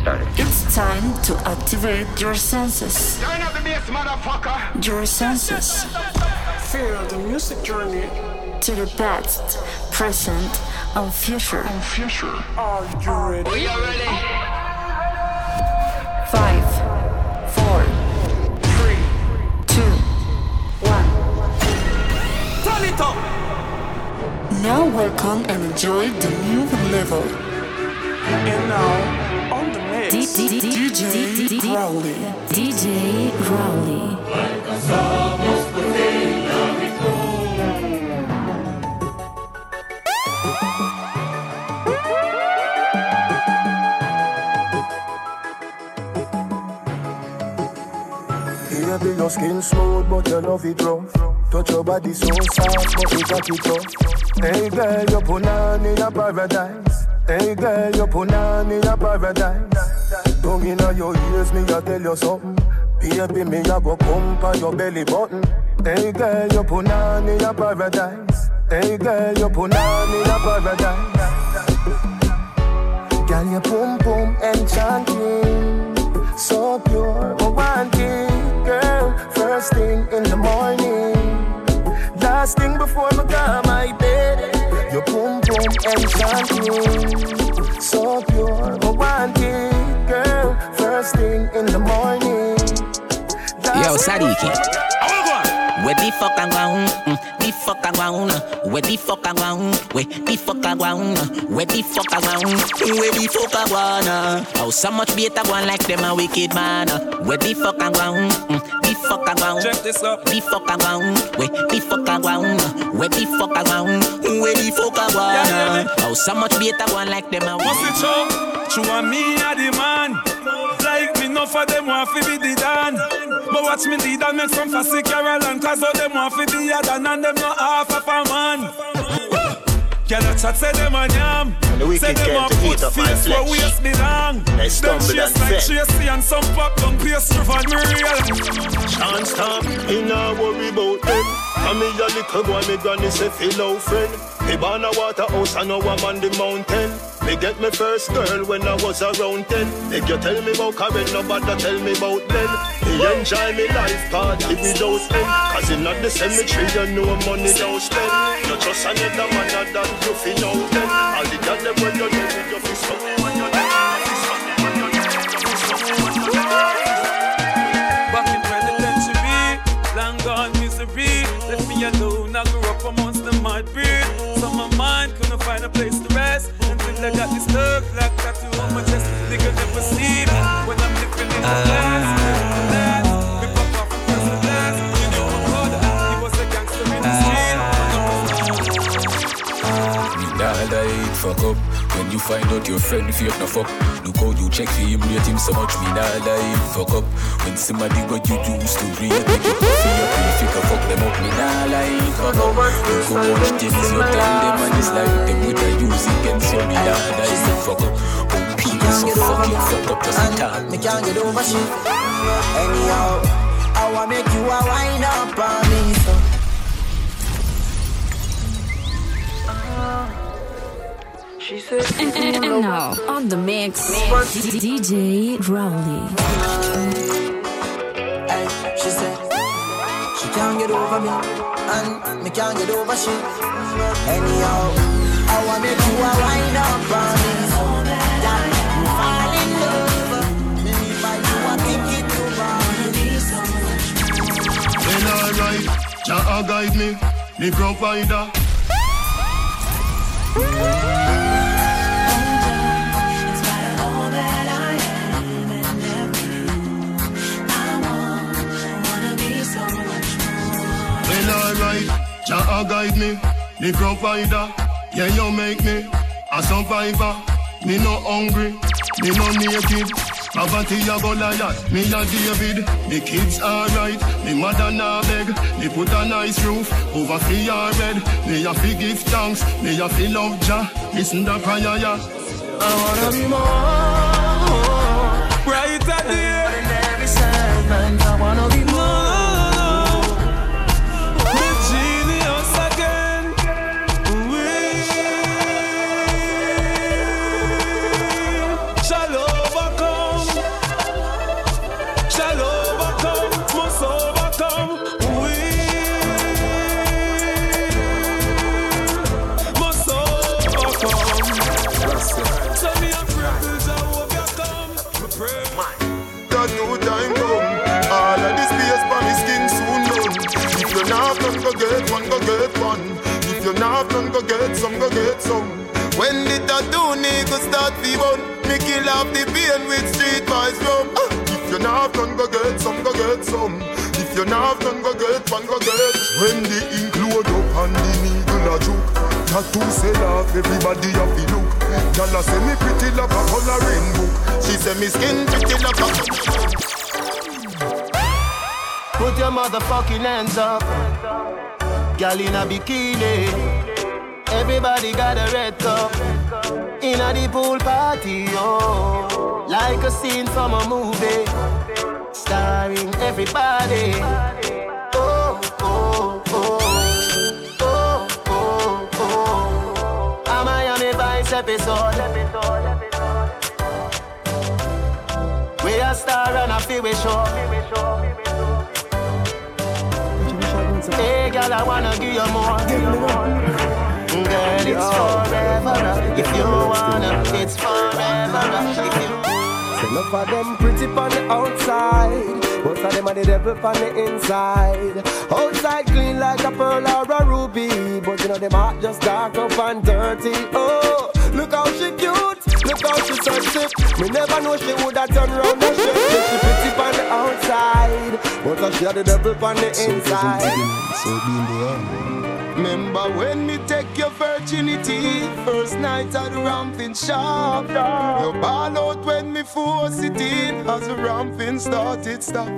started. It's time to activate your senses. Turn up the bass, motherfucker. Your senses. Feel the music journey to the past, present, and future. And future. Are you ready? We are ready. Five, four, Three, two, one. turn it up. Now welcome and enjoy the new level. And now on the mix. DJ Crowley. DJ Crowley. Baby, your skin smooth, but your love it rough. Touch your body so soft, but you got it tough. Hey girl, you put on in a paradise. Hey girl, you put on in a paradise. Tongue inna your ears, me a tell you something. Baby, me a go pump on your belly button. Hey girl, you put on in a paradise. Hey girl, you put on in a paradise. Girl, your boom boom enchanting, so pure, romantic, girl. First thing in the morning, last thing before me go my bed. Your boom boom enchanting, so pure, romantic. First thing in the morning. Yo, last thing Sadiki. Where the fuck I want? Mm, the fuck I want? Where the fuck I want? Where the fuck I want? Where the fuck I want? Where the fuck I wanna? Oh, so much better one like them a wicked man. Where the fuck I want? Mm, the fuck I want? Check this up. The fuck I want? Where the fuck I want? Where the fuck I want? Where the fuck I wanna? Oh, so much better one like them a What's it show? True and me a the man. Like me, enough of them want fi be the dan. But watch me lead and make some fussy Caroline Cause all them want fi be a dan and them not half of a man. Girl, a chat say them a yam. the wicked Say them a to put eat up my face where waist belong. They Them chase like. Tracy and some pop down pastry for me real. Can't stop, me nah worry about them. Me a little boy, me granny say fellow friend. Me born a waterhouse and now I'm on the mountain. Me get me first girl when I was around ten. If you tell me about Karen, nobody tell me about them. Me enjoy me life party without end. Cause in the cemetery you know money don't spend. You trust another man that you feel out then. All the them when you know you feel so when you alone, I grew up amongst the mud breed. So my mind couldn't find a place to rest. Until I got this thug like tattoo on my chest. Nigga never sleep when I'm living in the past. Me fuck up. When you find out your friend fake no fuck, look how you check for him, rate him so much. Me nah lie, fuck up. When somebody what you used to read, make you coffee up, if you can fuck them up. Me nah lie, fuck up. Look how much things you tell them and it's like them with a use against you. Me nah lie, fuck up. Oh, people so fucking fucked up just in time. Me can't get over shit. Anyhow, I wanna make you a wind up on me, She said, And, and now on the mix, DJ Crowley. Ay, she said, she can't get over me, and me can't get over shit. Anyhow, I wanna make a wind up on me, so. That you fall in love. Me buy you a ticket to Bali. Then alright, Jah guide me, the provider. Alright, Jah guide me, the provider. Yeah, you make me a survivor. Me no hungry, me no naked. Poverty a go Goliath, me a David. The kids alright, me mother nah beg. Me put a nice roof over fi your bed. Me a fi give thanks, me a fi love Jah. Listen the prayer, yeah. I wanna be more. You not have none, go get some, go get some. When the tattoo nigga start fi bun, me kill off the pain with street boys rum. Uh, if you not have none, go get some, go get some. If you not have none, go get one, go get. When the ink load up and the needle a juke, tattoo sell off, everybody have to look. Gyal a say me pretty like a coloring book. She say me skin pretty like a. Put your motherfucking hands up. Girl in a bikini. Everybody got a red cup. In a the pool party, oh. Like a scene from a movie. Starring everybody. Oh, oh, oh. Oh, oh, oh. Miami Vice episode. We a star and a feel we show. Hey, girl, I wanna give you more. Girl, it's forever. If you wanna, it's forever. If you Some of them pretty on the outside, most of them are the devil on the inside. Outside clean like a pearl or a ruby, but you know them heart just dark up and dirty. Oh, look how she cute, look how she sexy. Me never know she woulda turn round and shake. Say She pretty on the outside, but she had the devil on the inside. So be in the end. Remember when me take your virginity? First night at the ramping shop. You ball out when me force it in. As the ramping started stop.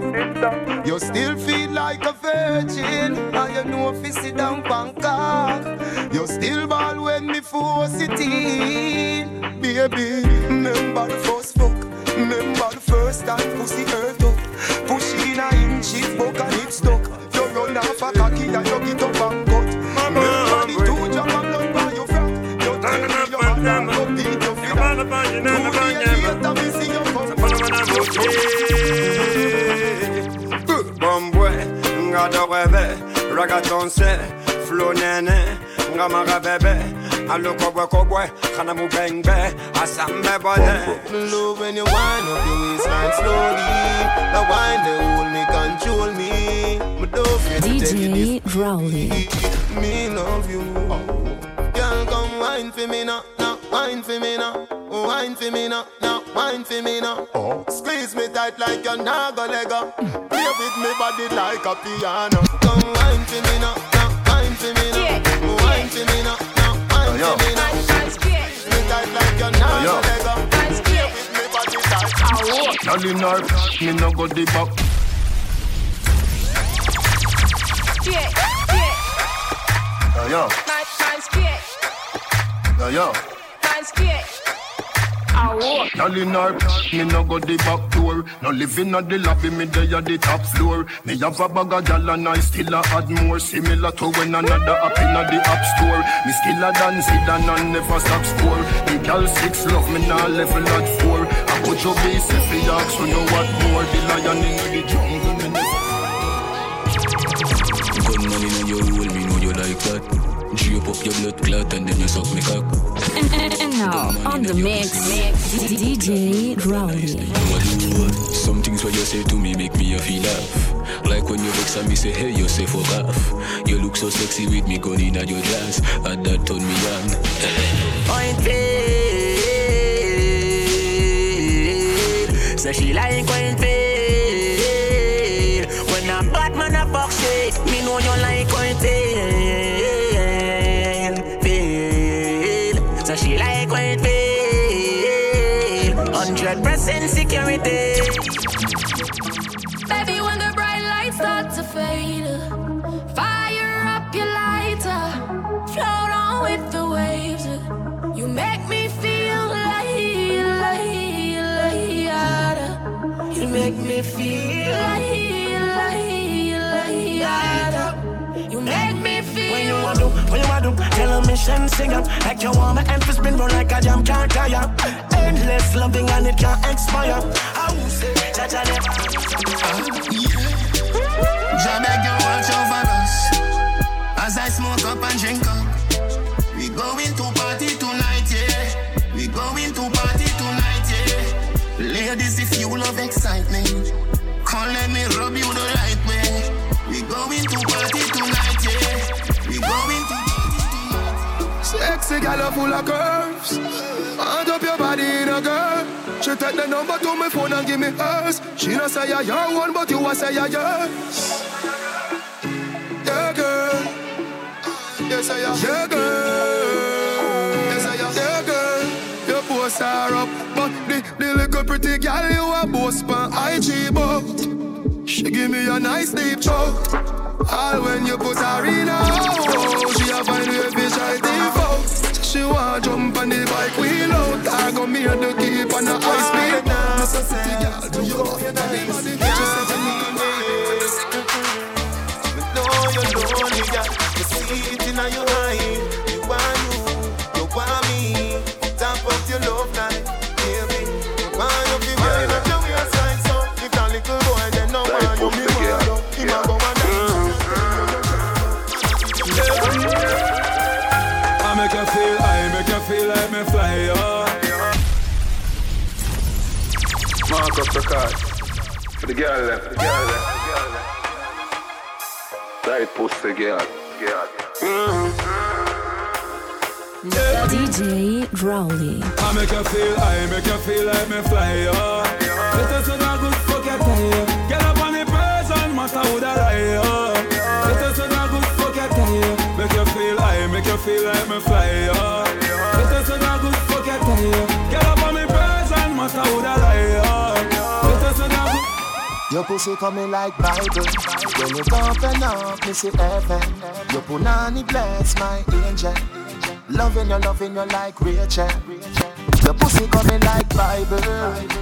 You still feel like a virgin. And you know if you sit down Bangkok You still ball when me force it in. Baby, remember the first fuck. Remember the first time pussy hurt up. Push in a inch, it buck and it stuck. You run off a cocky and you get up do rêve, ragaton se, flow nene, nga mara bebe, alo kobwe kobwe, kana mu bang be, asambe bone. Love when you wind up your waistline slowly. The wine they hold me, control me. Me don't feel to take it DJ Rowley. Me love you. Girl come wine for me now, now wine for me now Wine for me now, now wine for me now. Oh. Squeeze me tight like you're not gonna let go Play with me body like a piano. Come wine for me now, now wine for me now. Wine for me now, now wine for me now. Squeeze me tight like you're not gonna let go Play with me body like a Girl in her, me no go the back. Yo, yo, yo, yo. Girl in her, me no go the back door. No living at the lobby, me dey at the top floor. Me have a bag of gal and I still a more. Similar to when another up in the app store. Me still a dance it and never stop score. The gal six love me now level at four. I put your base if you ask, so know what more. The lion in the jungle, your blood clot and then you suck me cock. And, and, and now on the mix, DJ Rowley. Some things what you say to me make me a feel laugh. Like when you vex and me say, hey, you say for off. You look so sexy with me gun in at your glass. And that turn me on. Point fade. So she like point security. Baby, when the bright lights start to fade, fire up your lighter, float on with the waves. You make me feel like, like, like, you make me feel tell a mission sing up Like you want my emphasis spin roll like a jam can't tire. Endless loving and it can't expire. I will say, Jaja Jah beg you watch over us. As I smoke up and drink up pussy gal full of curves. Hand up your body in a girl. She take the number to my phone and give me hers. She no say you're your one, but you a say you're yours. Yeah, girl. Yes, I am. Yeah, girl. Yes, I am. Yeah, girl. You post her up, but the, the little pretty girl you a boast pan IG but She give me a nice deep choke. All when you put her in a oh, she a find way I default. She want jump on the bike wheel out. I go me and the keep on the high speed. Now, so pretty girl, do you love your body? She said to me, know you're lonely, girl. You see it in your eye. Card. For the girl left, for the girl left, for the girl left. Tight pussy girl, girl. DJ Rowley. I make you feel, I make you feel like me fly, oh. Let us know good fuck your time. Get up on the person, matter who that lie, oh. Let us know good fuck your time. Make you feel, I make you feel like me fly, oh. Let us know good fuck your time. Get up on the person, matter who that lie, oh. Your pussy coming like Bible. When you open up, me see heaven. Your punani bless my angel. Loving you, loving you like Rachel. Your pussy coming like Bible.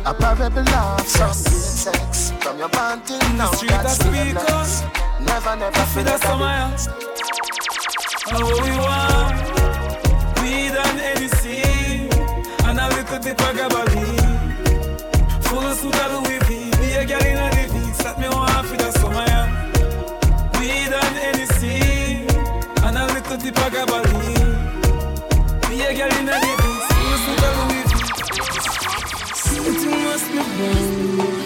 A parable of some sex. From your panty now, street that's a speaker. seamless. Never, never feel that some How we want weed and anything, and a little bit of gabaline. Full of be a girl in a living. Set me want for the summer, yeah. Weed and anything, and a little bit of gabaline. Be a girl in living. Full suit of Louis. Something must be wrong.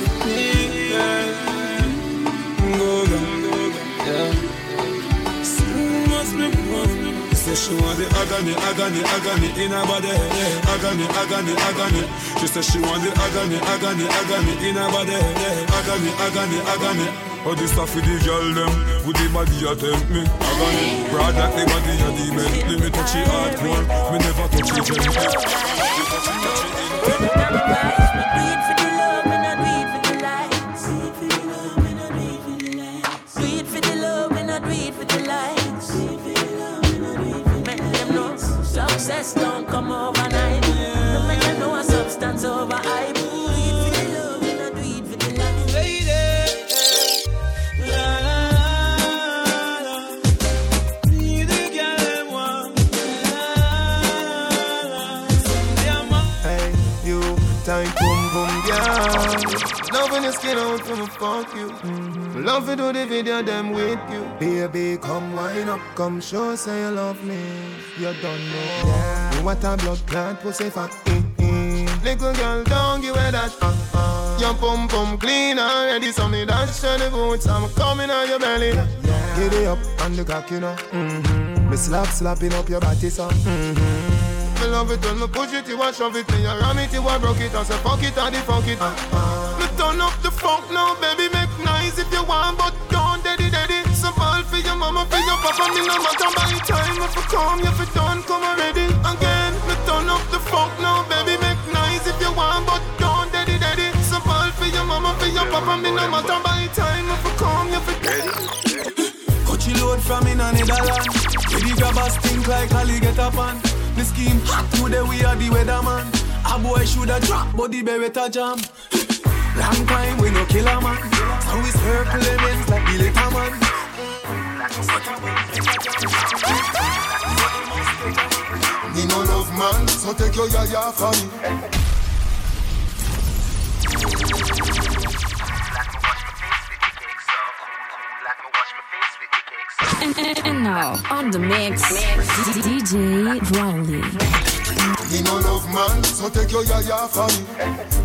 Say she want the agony, agony, agony in her body. Agony, agony, agony. She say she want the agony, agony, agony in her body. Agony, agony, agony. Oh, this stuff with the girl them, with the body you tempt me. Agony, broad like the body you demon. Let me touch it hardcore, me never touch it gently. Me touch it, Loving your skin out from fuck you. Love to do the video them with you. Baby, come wind up, come show say you love me. You don't know. Yeah. You want a blood clot pussy fat. Mm-hmm. Little girl, don't give her that. Uh-uh. Your pum pum clean already, so me dash the boots. I'm coming on your belly. Yeah. Get it up on the cock, you know. Mm-hmm. Me slap slapping up your body, so. Mm-hmm. Me love it when me push it, you a shove it, me a ram it, you a broke it, I say fuck it, and the fuck it. Uh-uh. Me turn up the funk now, baby, make nice if you want, but don't daddy daddy. So ball for your mama, for your papa, me no matter by time. If you come, if you don't come already. Again, me turn up the funk now, baby, make nice if you want, but don't daddy daddy. So ball for your mama, for your papa, me no matter by time. If you come, if you Coachy load from in a Netherland. Where the grabbers think like Ali get up on. The scheme hot today we are the weatherman. A boy shoulda drop, but the beretta jam. Long time we no kill a man. So we circle ends like the little man. Me no love man, so take your yaya from me. And, and, and now on the mix, DJ Rowley. Me no love man, so take your yaya for me.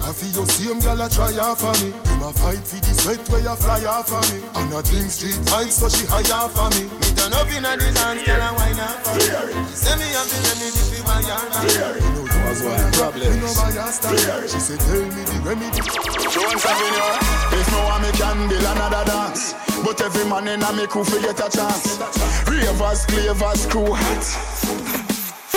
I feel your same girl a try off for me. Him a fight for the sweat where you fly off for me. And a drink street vibes so she high for me. Me turn up in a the dance, girl a wine off for me. Say me have the remedy for my yard. You know you was one problem. Me no buy a style. She say tell me the remedy. Jones Avenue, if no one me can build another dance. But every man in a me crew fi get a chance. Ravers, clavers, crew hot.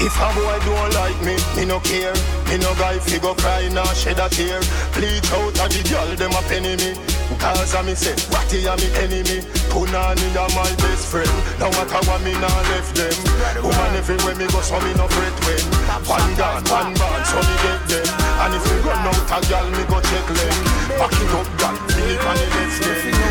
If a boy don't like me, me no care. Me no guy fi go cry nor shed a tear. Bleach out a the girl dem a penny me. Cause a me say, Ratty a me enemy. Punani a my best friend. Now what I want me nah left them. Woman everywhere me go, so me no fret when. One gun, one band, so me get them. And if me run out a girl, me go check them. Back it up, girl, and the left them.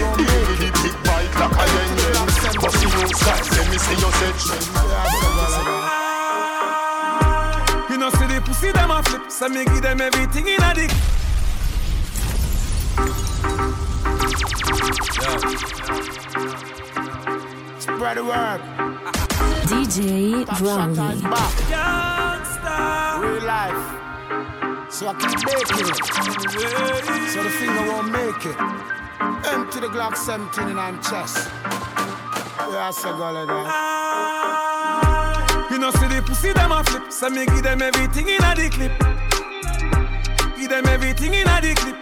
So me give them everything in a dick. Spread the word. DJ Rowley. Real life. So I keep baking it. So the finger won't make it. Empty the Glock 17 in my chest. Yeah, I say go like that. Ah. You know, see the pussy them a flip, so me give them everything in a the clip. Give them everything in a the clip.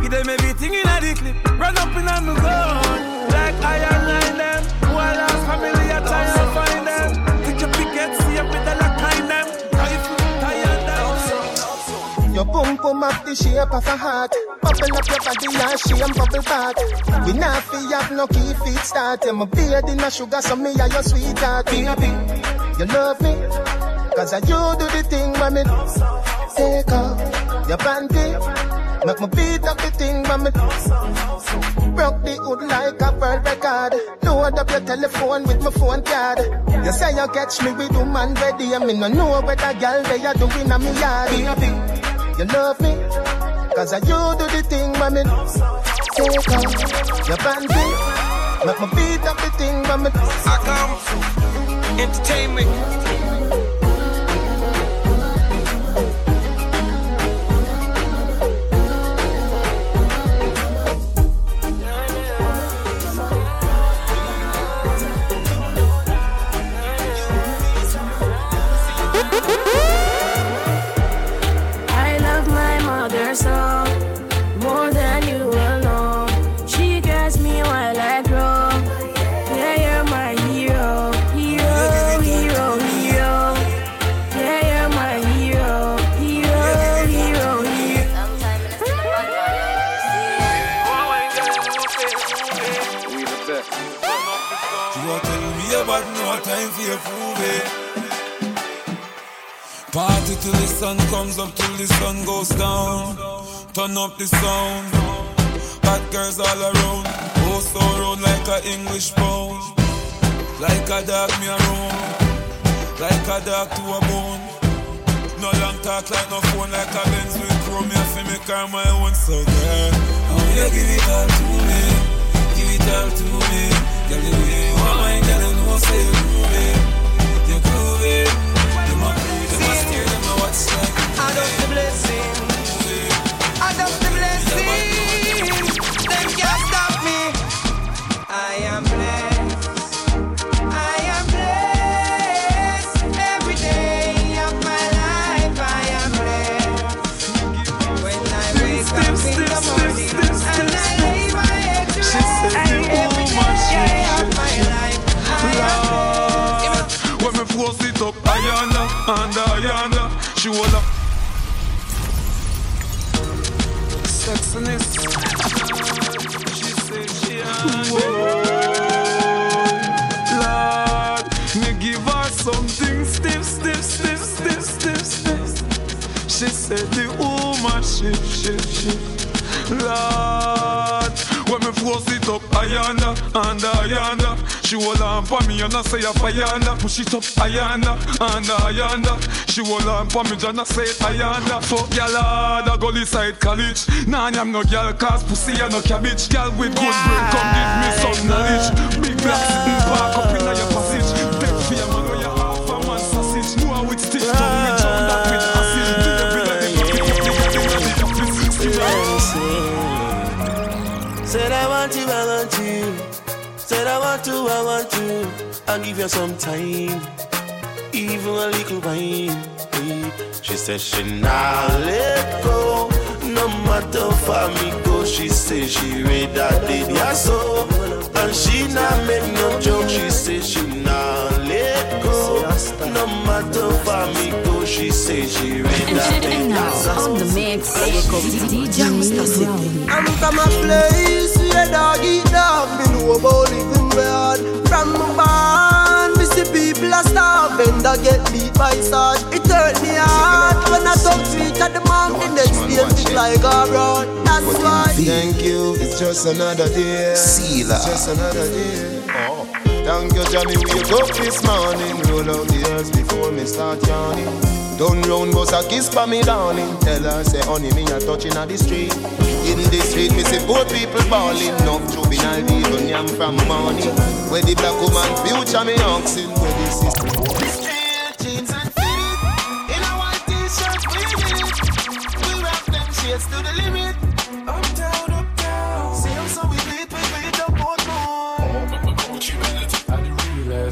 Give them everything in a the clip. Run up in on the gun, like I am nine them. While our family are trying to find them. Take your picket, see up with the lock kind them. You tired them. Your boom boom up the shape of a heart. Bubble up your body and shame bubble back. We not fi have no key feet start. I'm a beard in a sugar, so me are your sweetheart. Baby, you love me. Cause I you do the thing me take off your panty. Make me beat up the thing when me broke the hood like a world record. Load up your telephone with my phone card. You say you catch me with woman ready, and me no know where the girl they are doing on me yard. Baby, you love me, cause I you do the thing when me take off your panty. Make me beat up the thing when me I come entertainment. You want tell me about no time for your prove eh? it. Party till the sun comes up, till the sun goes down. Turn up the sound. Hot girls all around. Oh, so round like a English pound. Like a dog me around. Like a dog to a bone. No long talk like no phone, like a Benz with chrome. Me have to make her my own. So girl, how you give it all to me? All to me. Girl, you want mine, girl, you know say you groove it. You groove it. You must, you must steer them know what's like. I love the blessing. Force it up, Ayana and Ayana, she up. Sexiness. She said she had Lord, me give her something stiff, stiff, stiff, stiff, stiff, stiff. She said the woman shift, shift, shift. Lord, force it up, ayanda, and ayanda. She hold on for me and I say a ayanda. Push it up, ayanda, and ayanda. She hold on for me and I say ayanda. Fuck y'all hard, I go side college. Nah, I'm no girl, cause pussy and no cabbage. Girl with good brain, come give me some knowledge. Big black sitting park up in your Said I want to. I'll give you some time, even a little wine. She said she not let go, no matter far me go. She say she read that did ya so, and she not make no joke. She say she not let go, no matter far me go. She say she read that did ya so. On the mix, DJ. I'm from a place where dog eat dog. Me know about living hard. From my barn, me see people are starving. That get beat by sword. It hurt me hard when I talk sweet at the mountain. Next day, feel like a road. That's why. Thank you. It's just another day. Sealer. It's just another day. Oh. Thank you, Johnny. Wake up this morning. Roll out the earth before me start yawning. Don't round bus a kiss for me darling Tell her say honey me a touching at the street In the street me see poor people balling Enough juvenile people yam from morning Where the black woman future me oxen Where the sister jeans and fitted.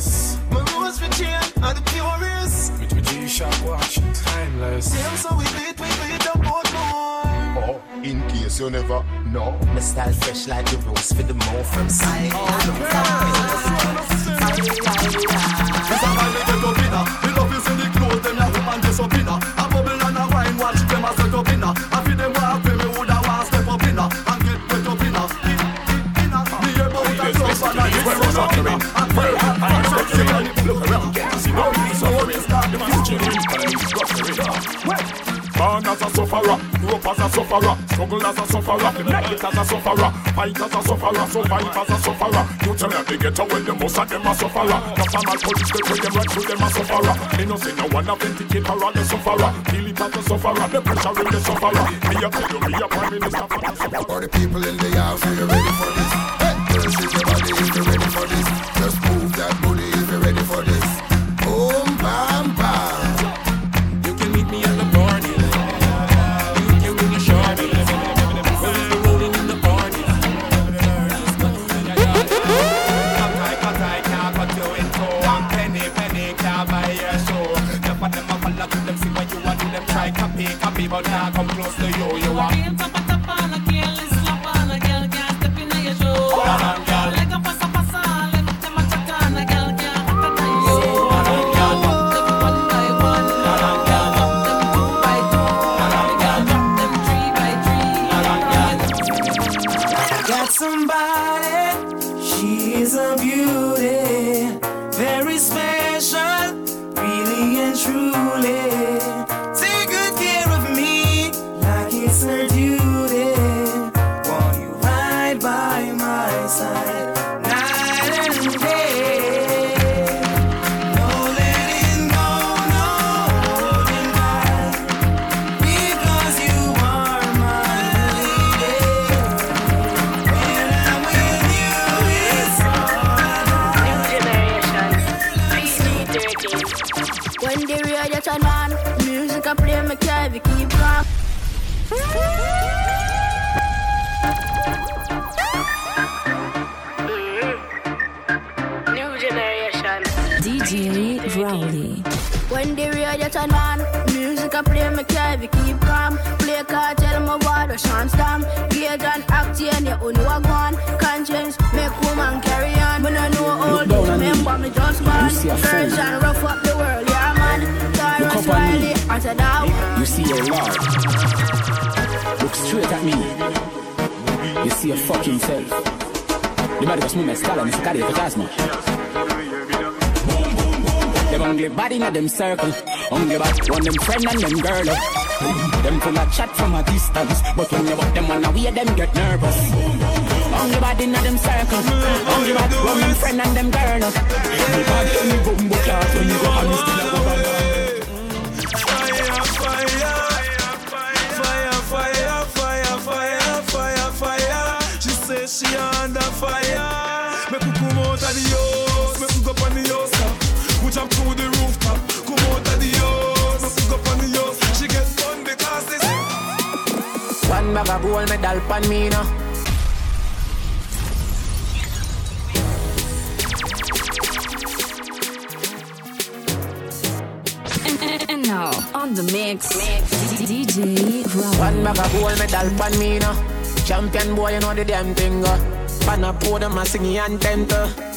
My rose for chain are the purest. With my G-Shock watch, timeless. See them so we beat, we beat up both more. Oh, in case you never know My style fresh like the rose for the more from side. Born as a sufferer, grew up as a sufferer, struggle as a sufferer, make it as a sufferer, fight as a sufferer, survive as a sufferer. You tell me they get away, the most of them are sufferer. The formal police, they them right through them a sufferer. Me no say no one authenticate her on the sufferer. Feel it as a sufferer, the pressure in the sufferer. Me a tell you, me a prime minister for the sufferer. For the people in the house, are you ready for this? Hey, girls, shake your body if you're ready for this. Just the radio turn on, music I play, me carry keep calm. New generation. DJ Rowley. When the radio turn on, music I play, me carry keep calm. Play cartel, my water, Sean Stam. Gauge and act, yeah, you only walk one. Conscience, make woman carry on. When I know all down on remember me just man. You see. Version rough up the world, You see a lord. Look straight at me. You see a fucking self. The body was movement style and it's a cardiac plasma. Them only body in them circle. Only back one them friend and them girl. Them full of chat from a distance, but when you walk them on the way, them get nervous. Only body in them circle, only run them friend and them girl. Me bad me bumbo class when you go on, still a gold medal pan me now. And, now, on the mix, DJ One bag of gold medal pan me now. Champion boy, you know the damn thing. Uh. Pan a podium, I sing anthem.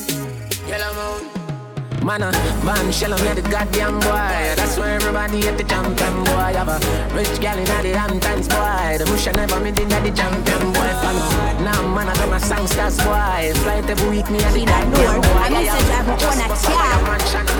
Man, uh, man, shell me the goddamn boy. That's why everybody at the champion boy. Have a rich gal in the Hamptons boy. The bush I never made in the champion boy. Fan. Now, man, I got my songsters boy. Flight every week, me and the goddamn boy. I need to drive my own a car.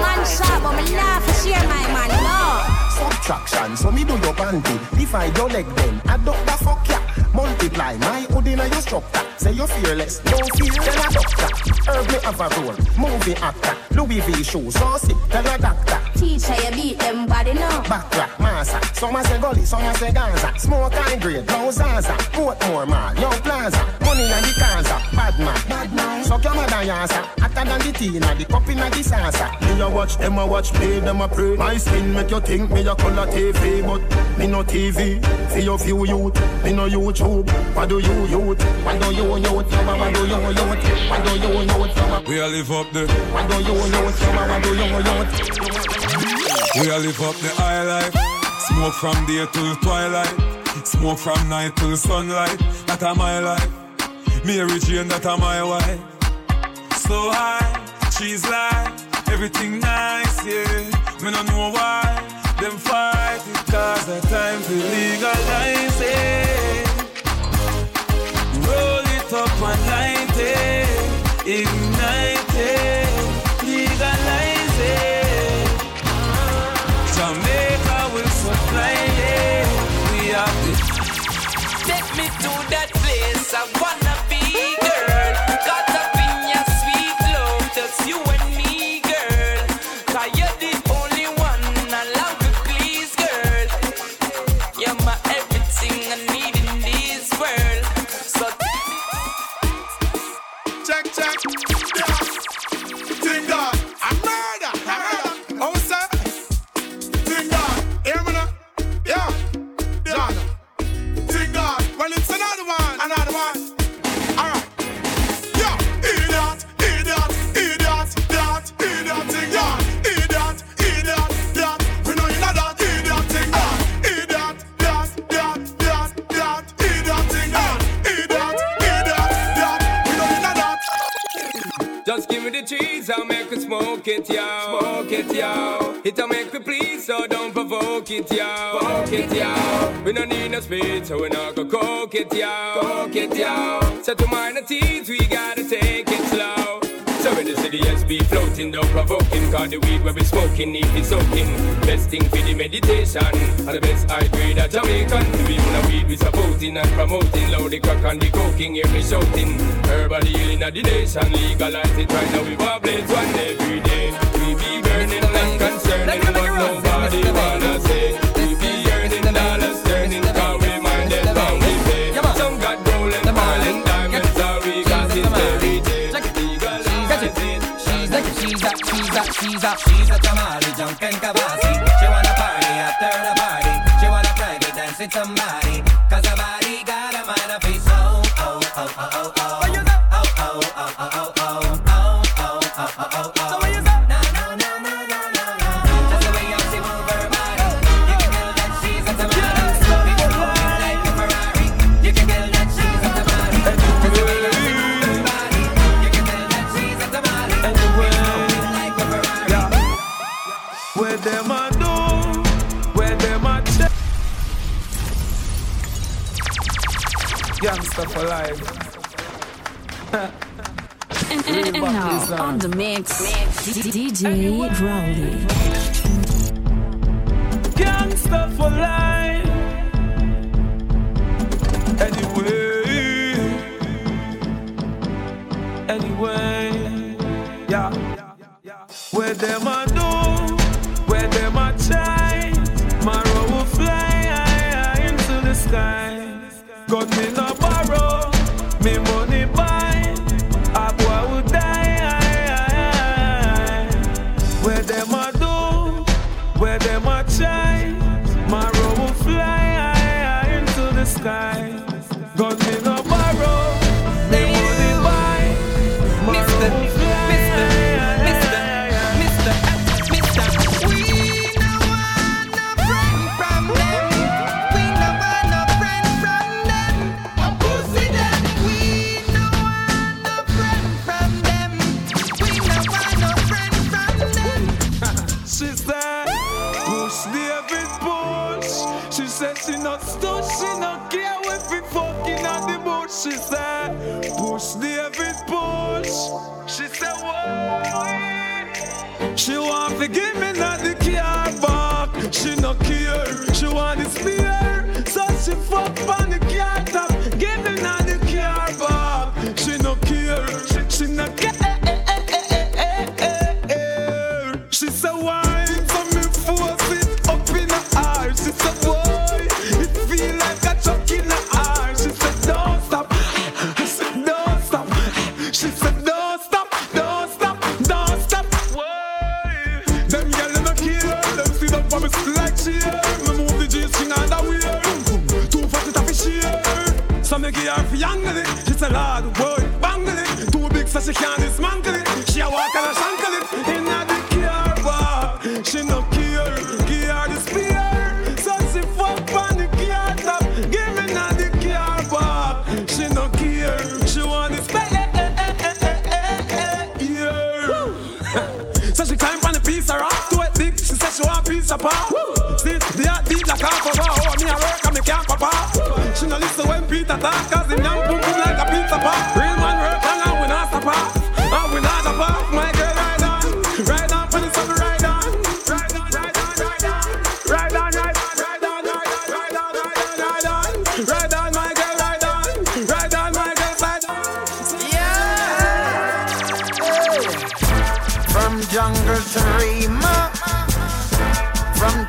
Man shop, but me nah for share my man, no. Subtraction, so me do your panty. Divide your leg then, add up the fuck ya. Multiply my hood in your structure. Say you're fearless, no fear, tell a doctor. Herb me have a role, movie actor. Louis V shoe, so sick, tell a doctor. Teacher, you beat them body, no. Backrack, massa. Some a say gully, some a say Gaza. Smoke high grade, no Zaza. Portmore mall, yo plaza. Money and the Gaza. Bad man, bad man. Suck your mother yasa. Hotter than the tea, the cup in the salsa. Me a watch, them a watch, play, them a pray. My skin make you think me a color TV, but me no TV. For your few youth, me no YouTube. What do you youth? What do you youth? What do you youth? What do you youth? We a live up there. What do you youth? What do you youth? We a live up the high life. Smoke from day till twilight. Smoke from night till sunlight. That a my life. Mary Jane, that a my wife. So high, she's like everything nice, yeah. Me no know why them fight cause the time to legalize to that place. I wanna speed, so we not go coke it, yo. Coke it, yo. So to minor teens, we gotta take it slow. So in the city, yes, be floating, don't provoking. Cause the weed where we smoking, need it soaking. Best thing for the meditation. And the best high grade of Jamaican. We even a weed we supporting and promoting. Loud the crack and the coking, hear me shouting. Herbal healing of the nation. Legalize it right now, we wobble one every day. We be burning and concerning what nobody wanna say. A, she's a, tamale, jumping kabasi. She wanna party after the party. She wanna private dance with somebody. Gangster for life. and, and, and now, on the mix, DJ Rowley. Gangster for life. Anyway, anyway, yeah. Where them a do? She give me not the car back. She not care, she want the spear. So she fuck on bangle it. Too big so she can't dismantle it. She a walk and a shankle it. In a the car bar. She no care. Give the spear. So she fuck on the car top. Give me now the car bar. She no care. She want the spear. So she climb on the piece of rock to it big. She said she want piece of pop. See, the heart beat like of her. Oh, me a work and me can't pop up. She no listen when Peter talk, cause him young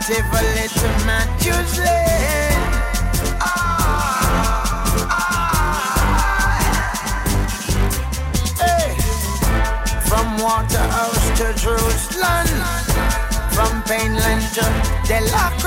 Tivoli to Lane. Hey. From Waterhouse to Jerusalem, from Payneland to Delacree.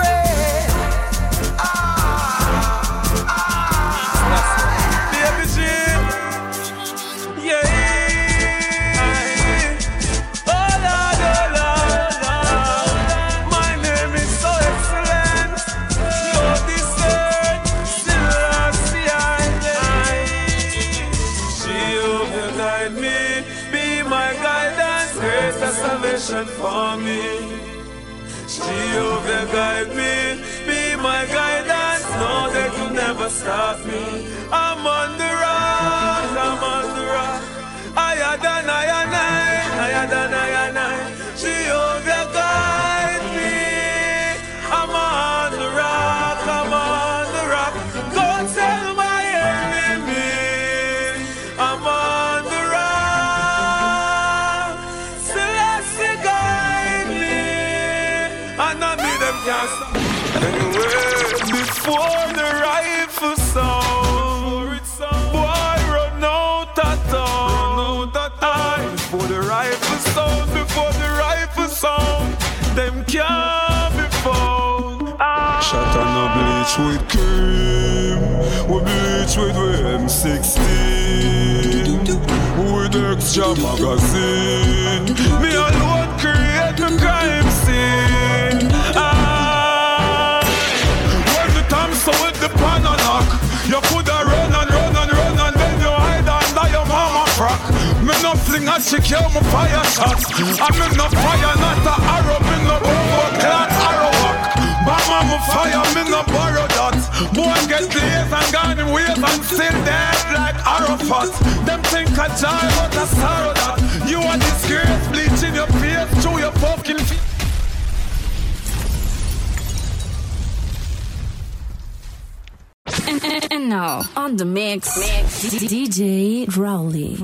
Stop me. I'm on the rock, I'm on the rock. Higher than I and I, higher than I and I. Jehovah guide me. I'm on the rock, I'm on the rock. Go tell my enemy, I'm on the rock. Selassie guide me, and I me them can't stop. Anyway, before the rifle rifle sound, before the rifle sound, them can't be found. Ah. Shot on a bleach with cream, we bleach with we M16, with extra magazine. No fling a chick, you fire shots. I me no fire, not a arrow, me no bombo clat arrow walk. Mama me fire, me no borrow that. Boy get lazy and gone in ways and still dead like Arafat. Them think a joy, but a sorrow that. You a disgrace, bleaching your face through your fucking feet. And, and, and now, on the mix, DJ Rowley.